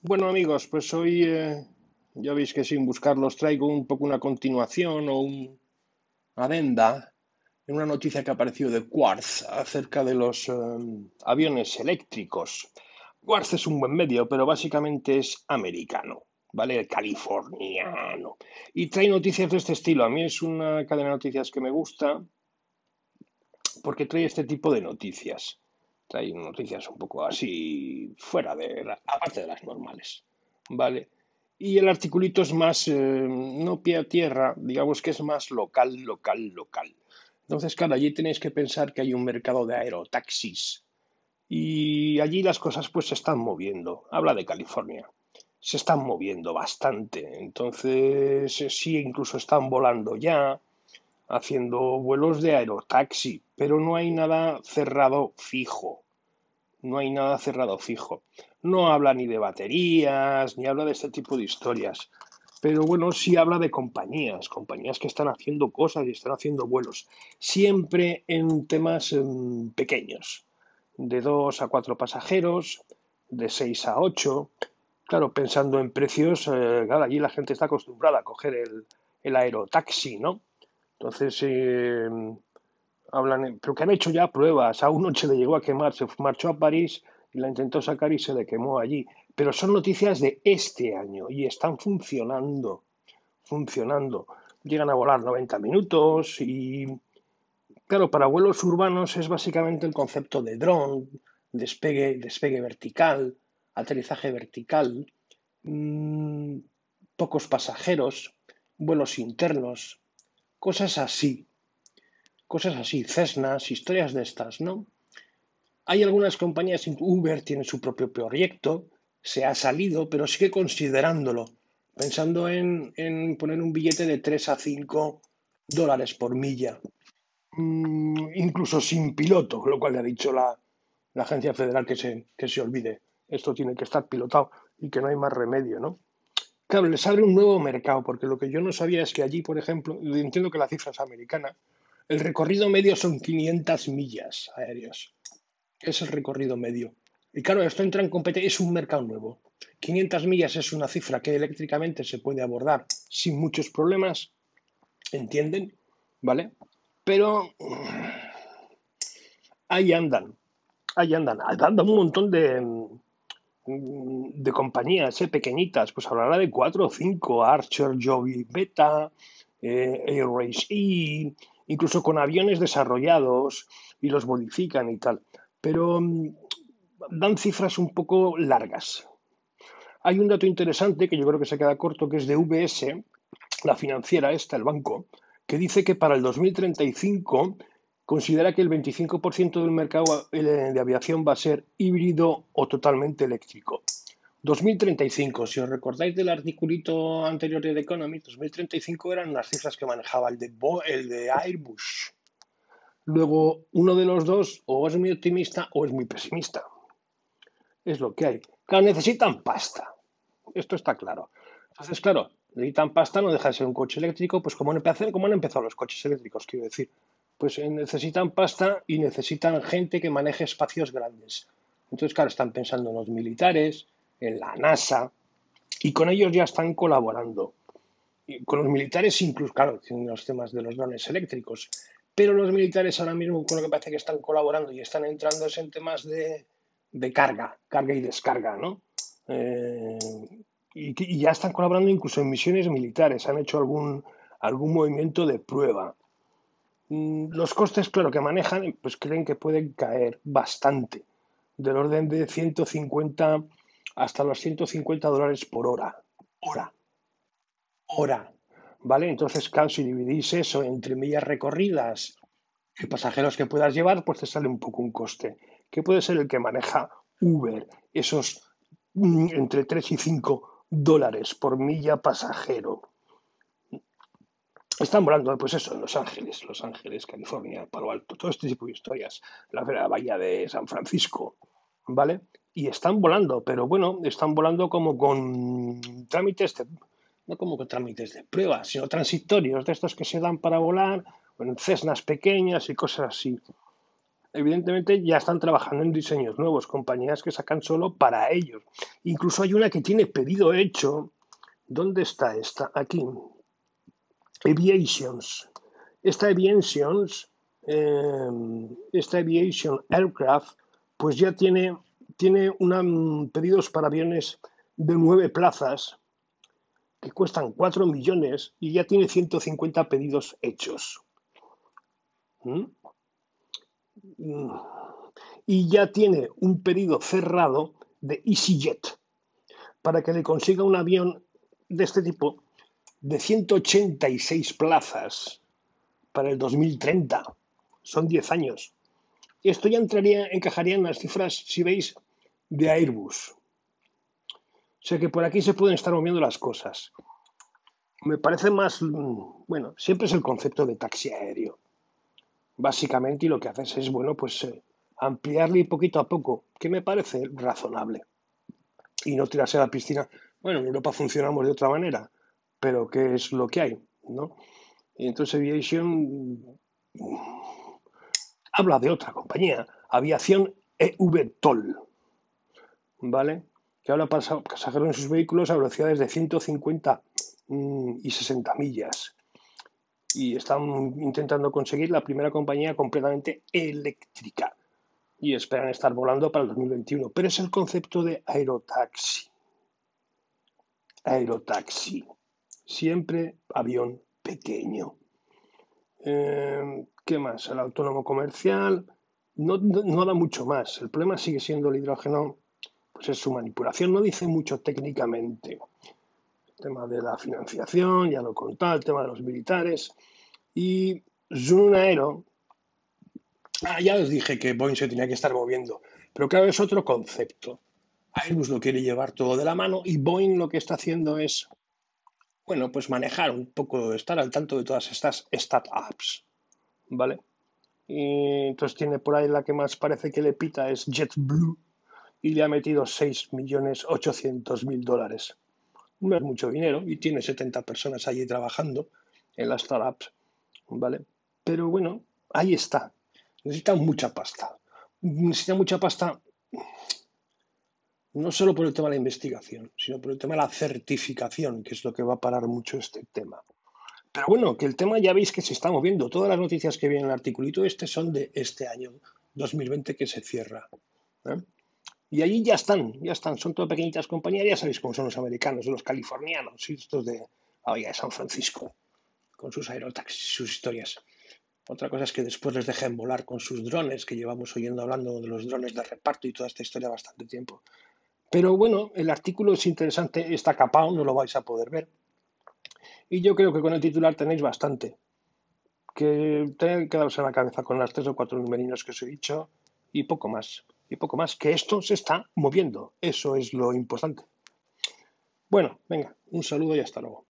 Bueno amigos, pues hoy eh, ya veis que sin buscarlos traigo un poco una continuación o un adenda en una noticia que ha aparecido de Quartz acerca de los eh, aviones eléctricos. Quartz es un buen medio, pero básicamente es americano, ¿vale? Californiano. Y trae noticias de este estilo. A mí es una cadena de noticias que me gusta porque trae este tipo de noticias trae noticias un poco así fuera de, aparte de las normales, ¿vale? Y el articulito es más, eh, no pie a tierra, digamos que es más local, local, local. Entonces, claro, allí tenéis que pensar que hay un mercado de aerotaxis y allí las cosas pues se están moviendo. Habla de California. Se están moviendo bastante. Entonces, sí, incluso están volando ya haciendo vuelos de aerotaxi, pero no hay nada cerrado fijo. No hay nada cerrado fijo. No habla ni de baterías, ni habla de este tipo de historias. Pero bueno, sí habla de compañías, compañías que están haciendo cosas y están haciendo vuelos. Siempre en temas em, pequeños, de dos a cuatro pasajeros, de seis a ocho. Claro, pensando en precios, eh, claro, allí la gente está acostumbrada a coger el, el aerotaxi, ¿no? Entonces, eh, hablan, pero que han hecho ya pruebas. A un noche le llegó a quemar, se marchó a París y la intentó sacar y se le quemó allí. Pero son noticias de este año y están funcionando, funcionando. Llegan a volar 90 minutos y, claro, para vuelos urbanos es básicamente el concepto de dron, despegue, despegue vertical, aterrizaje vertical, mmm, pocos pasajeros, vuelos internos, cosas así, cosas así, Cessnas, historias de estas, ¿no? Hay algunas compañías, Uber tiene su propio proyecto, se ha salido, pero sigue considerándolo, pensando en, poner un billete de 3 a 5 dólares por milla, mm, incluso sin piloto, lo cual le ha dicho la, agencia federal que se, que se olvide. Esto tiene que estar pilotado y que no hay más remedio, ¿no? Claro, les abre un nuevo mercado, porque lo que yo no sabía es que allí, por ejemplo, entiendo que la cifra es americana, el recorrido medio son 500 millas aéreos. Es el recorrido medio. Y claro, esto entra en competencia, es un mercado nuevo. 500 millas es una cifra que eléctricamente se puede abordar sin muchos problemas, ¿entienden? ¿Vale? Pero ahí andan, ahí andan, dando un montón de, de compañías eh, pequeñitas, pues hablará de cuatro o cinco, Archer, Joby Beta, eh, Airways E, incluso con aviones desarrollados y los modifican y tal. Pero mm, dan cifras un poco largas. Hay un dato interesante que yo creo que se queda corto, que es de VS, la financiera esta, el banco, que dice que para el 2035 considera que el 25% del mercado eh, de aviación va a ser híbrido o totalmente eléctrico. 2035, si os recordáis del articulito anterior de The Economist, 2035 eran las cifras que manejaba el de, Airbus. Luego, uno de los dos o es muy optimista o es muy pesimista. Es lo que hay. Claro, necesitan pasta. Esto está claro. Entonces, claro, necesitan pasta, no deja de ser un coche eléctrico, pues como han como han empezado los coches eléctricos, quiero decir pues eh, necesitan pasta y necesitan gente que maneje espacios grandes. Entonces, claro, están pensando en los militares, en la NASA, y con ellos ya están colaborando. Con los militares, incluso, claro, en los temas de los drones eléctricos. Pero los militares ahora mismo con lo que parece que están colaborando y están entrando en temas de, carga, carga y descarga, ¿no? Eh, y, y, ya están colaborando incluso en misiones militares, han hecho algún, algún movimiento de prueba. Mm, los costes, claro, que manejan, pues creen que pueden caer bastante, del orden de 150 hasta los 150 dólares por hora. Hora. Hora. ¿Vale? Entonces, claro, si dividís eso entre millas recorridas y pasajeros que puedas llevar, pues te sale un poco un coste. ¿Qué puede ser el que maneja Uber? Esos mm, entre 3 y 5 dólares por milla pasajero. Están volando, pues eso, en Los Ángeles, Los Ángeles, California, Palo Alto, todo este tipo de historias, la, bahía de San Francisco, ¿vale? Y están volando, pero bueno, están volando como con trámites de, no como con trámites de prueba, sino transitorios, de estos que se dan para volar, en cesnas pequeñas y cosas así. evidentemente ya están trabajando en diseños nuevos, compañías que sacan solo para ellos. Incluso hay una que tiene pedido hecho. ¿Dónde está esta? Aquí. Aviations. Esta Aviations, eh, esta Aviation Aircraft, pues ya tiene, tiene una, mm, pedidos para aviones de nueve plazas que cuestan 4 millones y ya tiene 150 pedidos hechos. ¿Mm? Y ya tiene un pedido cerrado de EasyJet para que le consiga un avión de este tipo de 186 plazas para el 2030. Son 10 años. Esto ya entraría, encajaría en las cifras, si veis, de Airbus. O sea que por aquí se pueden estar moviendo las cosas. Me parece más, bueno, siempre es el concepto de taxi aéreo básicamente, y lo que haces es, bueno, pues eh, ampliarle poquito a poco, que me parece razonable. Y no tirarse a la piscina. Bueno, en Europa funcionamos de otra manera, pero ¿qué es lo que hay? ¿no? Y entonces Aviation habla de otra compañía, Aviación EVTOL, ¿vale? Que habla pasajeros en sus vehículos a velocidades de 150 mm, y 60 millas y están intentando conseguir la primera compañía completamente eléctrica y esperan estar volando para el 2021. Pero es el concepto de aerotaxi. Aerotaxi. Siempre avión pequeño. Eh, ¿Qué más? El autónomo comercial. No, no, da mucho más. El problema sigue siendo el hidrógeno, pues es su manipulación. No dice mucho técnicamente tema de la financiación, ya lo contaba, el tema de los militares. Y Zoom Aero, ah, ya os dije que Boeing se tenía que estar moviendo, pero claro, es otro concepto. Airbus lo quiere llevar todo de la mano y Boeing lo que está haciendo es, bueno, pues manejar un poco, estar al tanto de todas estas startups, ¿vale? Y entonces tiene por ahí la que más parece que le pita es JetBlue y le ha metido 6.800.000 dólares no es mucho dinero y tiene 70 personas allí trabajando en las startups, ¿vale? Pero bueno, ahí está. Necesita mucha pasta. Necesita mucha pasta no solo por el tema de la investigación, sino por el tema de la certificación, que es lo que va a parar mucho este tema. Pero bueno, que el tema ya veis que se está moviendo. Todas las noticias que vienen en el articulito este son de este año 2020 que se cierra. ¿eh? Y allí ya están, ya están, son todas pequeñitas compañías, ya sabéis cómo son los americanos, los californianos, y estos de, de San Francisco, con sus aerotaxis, sus historias. Otra cosa es que después les dejen volar con sus drones, que llevamos oyendo hablando de los drones de reparto y toda esta historia bastante tiempo. Pero bueno, el artículo es interesante, está capado, no lo vais a poder ver. Y yo creo que con el titular tenéis bastante. Que tenéis que daros en la cabeza con las tres o cuatro numerinos que os he dicho y poco más y poco más, que esto se está moviendo. Eso es lo importante. Bueno, venga, un saludo y hasta luego.